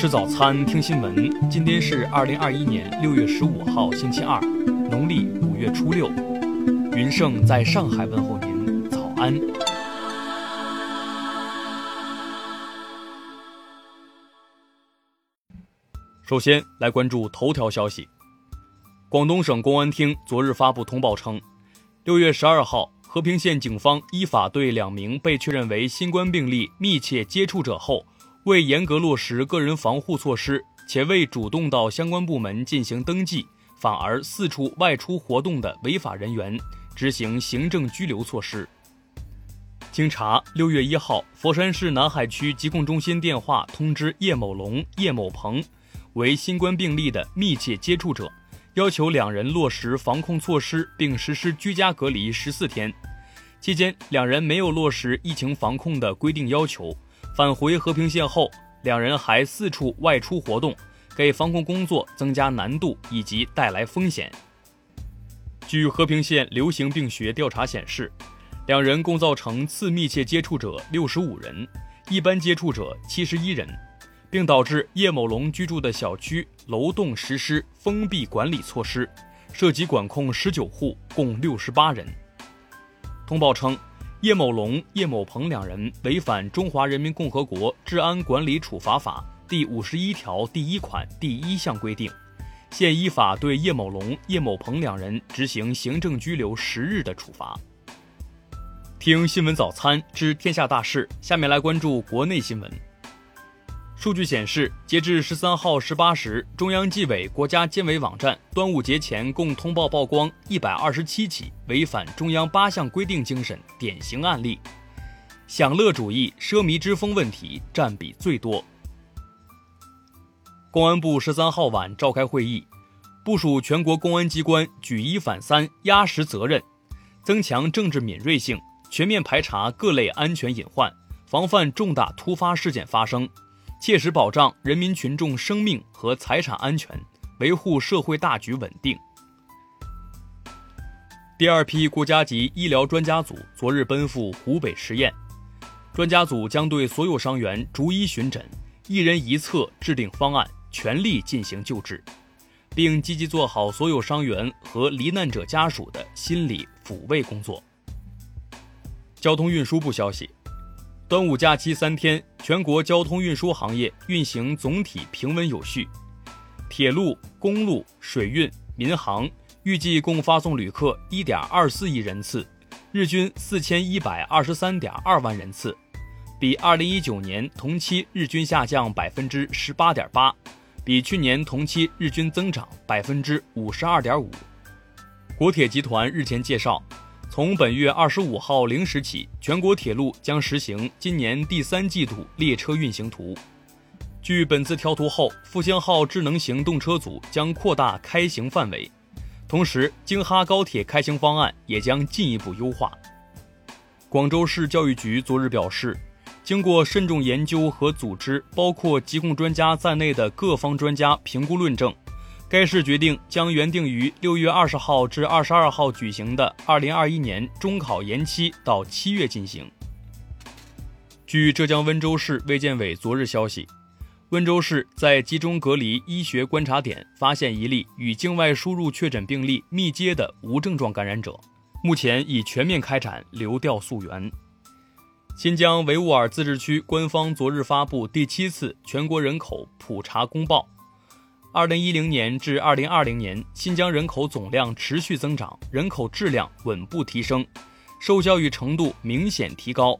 吃早餐，听新闻。今天是二零二一年六月十五号，星期二，农历五月初六。云盛在上海问候您，早安。首先来关注头条消息。广东省公安厅昨日发布通报称，六月十二号，和平县警方依法对两名被确认为新冠病例密切接触者后。未严格落实个人防护措施，且未主动到相关部门进行登记，反而四处外出活动的违法人员，执行行政拘留措施。经查，六月一号，佛山市南海区疾控中心电话通知叶某龙、叶某鹏为新冠病例的密切接触者，要求两人落实防控措施并实施居家隔离十四天。期间，两人没有落实疫情防控的规定要求。返回和平县后，两人还四处外出活动，给防控工作增加难度以及带来风险。据和平县流行病学调查显示，两人共造成次密切接触者六十五人，一般接触者七十一人，并导致叶某龙居住的小区楼栋实施封闭管理措施，涉及管控十九户，共六十八人。通报称。叶某龙、叶某鹏两人违反《中华人民共和国治安管理处罚法》第五十一条第一款第一项规定，现依法对叶某龙、叶某鹏两人执行行政拘留十日的处罚。听新闻早餐知天下大事，下面来关注国内新闻。数据显示，截至十三号十八时，中央纪委国家监委网站端午节前共通报曝光一百二十七起违反中央八项规定精神典型案例，享乐主义、奢靡之风问题占比最多。公安部十三号晚召开会议，部署全国公安机关举一反三、压实责任，增强政治敏锐性，全面排查各类安全隐患，防范重大突发事件发生。切实保障人民群众生命和财产安全，维护社会大局稳定。第二批国家级医疗专家组昨日奔赴湖北十堰，专家组将对所有伤员逐一巡诊，一人一策制定方案，全力进行救治，并积极做好所有伤员和罹难者家属的心理抚慰工作。交通运输部消息。端午假期三天，全国交通运输行业运行总体平稳有序，铁路、公路、水运、民航预计共发送旅客一点二四亿人次，日均四千一百二十三点二万人次，比二零一九年同期日均下降百分之十八点八，比去年同期日均增长百分之五十二点五。国铁集团日前介绍。从本月二十五号零时起，全国铁路将实行今年第三季度列车运行图。据本次调图后，复兴号智能型动车组将扩大开行范围，同时京哈高铁开行方案也将进一步优化。广州市教育局昨日表示，经过慎重研究和组织包括疾控专家在内的各方专家评估论证。该市决定将原定于六月二十号至二十二号举行的二零二一年中考延期到七月进行。据浙江温州市卫健委昨日消息，温州市在集中隔离医学观察点发现一例与境外输入确诊病例密接的无症状感染者，目前已全面开展流调溯源。新疆维吾尔自治区官方昨日发布第七次全国人口普查公报。二零一零年至二零二零年，新疆人口总量持续增长，人口质量稳步提升，受教育程度明显提高，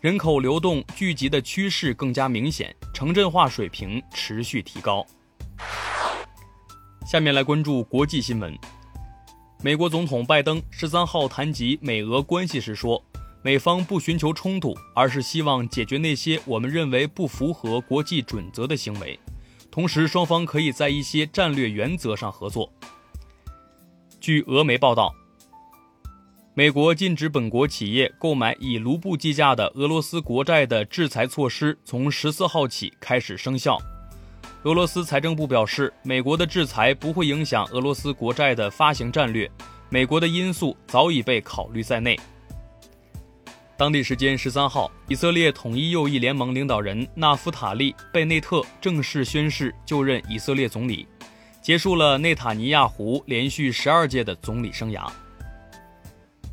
人口流动聚集的趋势更加明显，城镇化水平持续提高。下面来关注国际新闻。美国总统拜登十三号谈及美俄关系时说：“美方不寻求冲突，而是希望解决那些我们认为不符合国际准则的行为。”同时，双方可以在一些战略原则上合作。据俄媒报道，美国禁止本国企业购买以卢布计价的俄罗斯国债的制裁措施从十四号起开始生效。俄罗斯财政部表示，美国的制裁不会影响俄罗斯国债的发行战略，美国的因素早已被考虑在内。当地时间十三号，以色列统一右翼联盟领导人纳夫塔利·贝内特正式宣誓就任以色列总理，结束了内塔尼亚胡连续十二届的总理生涯。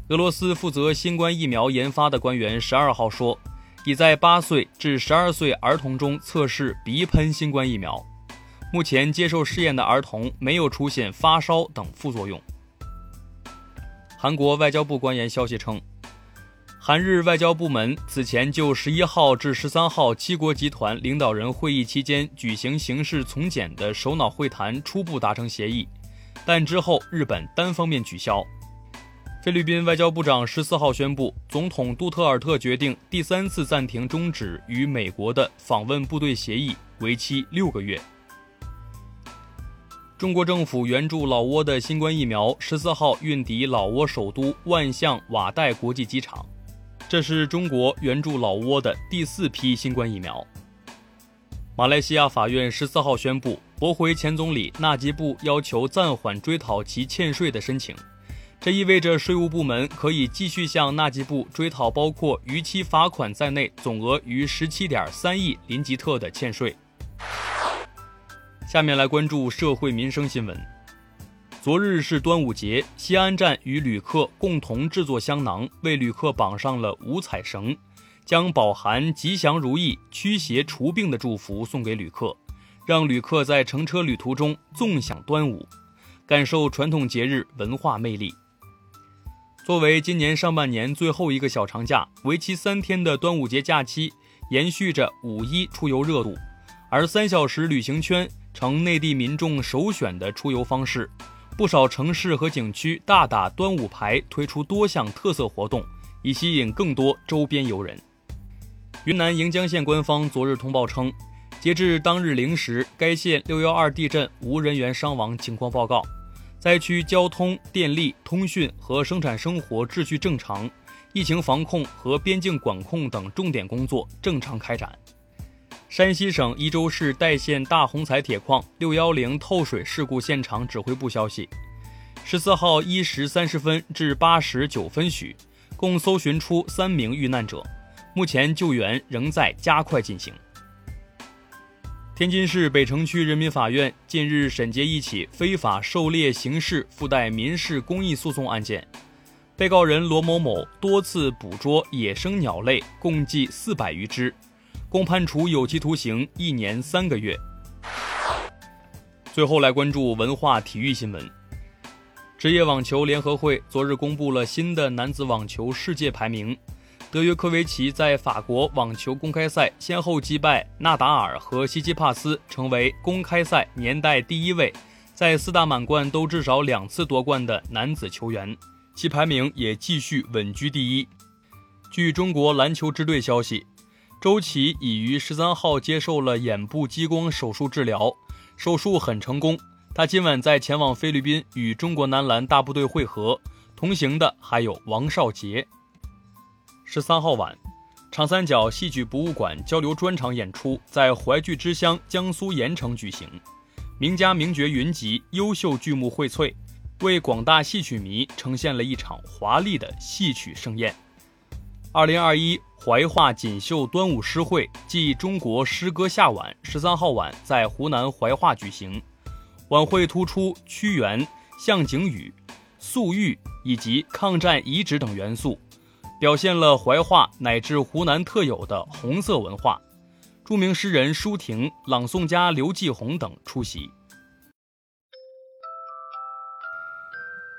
俄罗斯负责新冠疫苗研发的官员十二号说，已在八岁至十二岁儿童中测试鼻喷新冠疫苗，目前接受试验的儿童没有出现发烧等副作用。韩国外交部官员消息称。韩日外交部门此前就十一号至十三号七国集团领导人会议期间举行形势从简的首脑会谈初步达成协议，但之后日本单方面取消。菲律宾外交部长十四号宣布，总统杜特尔特决定第三次暂停终止与美国的访问部队协议，为期六个月。中国政府援助老挝的新冠疫苗十四号运抵老挝首都万象瓦代国际机场。这是中国援助老挝的第四批新冠疫苗。马来西亚法院十四号宣布驳回前总理纳吉布要求暂缓追讨其欠税的申请，这意味着税务部门可以继续向纳吉布追讨包括逾期罚款在内总额逾十七点三亿林吉特的欠税。下面来关注社会民生新闻。昨日是端午节，西安站与旅客共同制作香囊，为旅客绑上了五彩绳，将饱含吉祥如意、驱邪除病的祝福送给旅客，让旅客在乘车旅途中纵享端午，感受传统节日文化魅力。作为今年上半年最后一个小长假，为期三天的端午节假期延续着五一出游热度，而三小时旅行圈成内地民众首选的出游方式。不少城市和景区大打端午牌，推出多项特色活动，以吸引更多周边游人。云南盈江县官方昨日通报称，截至当日零时，该县六幺二地震无人员伤亡情况报告，灾区交通、电力、通讯和生产生活秩序正常，疫情防控和边境管控等重点工作正常开展。山西省忻州市代县大红彩铁矿六幺零透水事故现场指挥部消息，十四号一时三十分至八时九分许，共搜寻出三名遇难者，目前救援仍在加快进行。天津市北城区人民法院近日审结一起非法狩猎刑事附带民事公益诉讼案件，被告人罗某某多次捕捉野生鸟类，共计四百余只。共判处有期徒刑一年三个月。最后来关注文化体育新闻。职业网球联合会昨日公布了新的男子网球世界排名，德约科维奇在法国网球公开赛先后击败纳达尔和西基帕斯，成为公开赛年代第一位在四大满贯都至少两次夺冠的男子球员，其排名也继续稳居第一。据中国篮球支队消息。周琦已于十三号接受了眼部激光手术治疗，手术很成功。他今晚在前往菲律宾与中国男篮大部队会合，同行的还有王少杰。十三号晚，长三角戏曲博物馆交流专场演出在淮剧之乡江苏盐城举行，名家名角云集，优秀剧目荟萃，为广大戏曲迷呈现了一场华丽的戏曲盛宴。二零二一。怀化锦绣端午诗会暨中国诗歌夏晚十三号晚在湖南怀化举行，晚会突出屈原、向景宇、粟裕以及抗战遗址等元素，表现了怀化乃至湖南特有的红色文化。著名诗人舒婷、朗诵家刘继红等出席。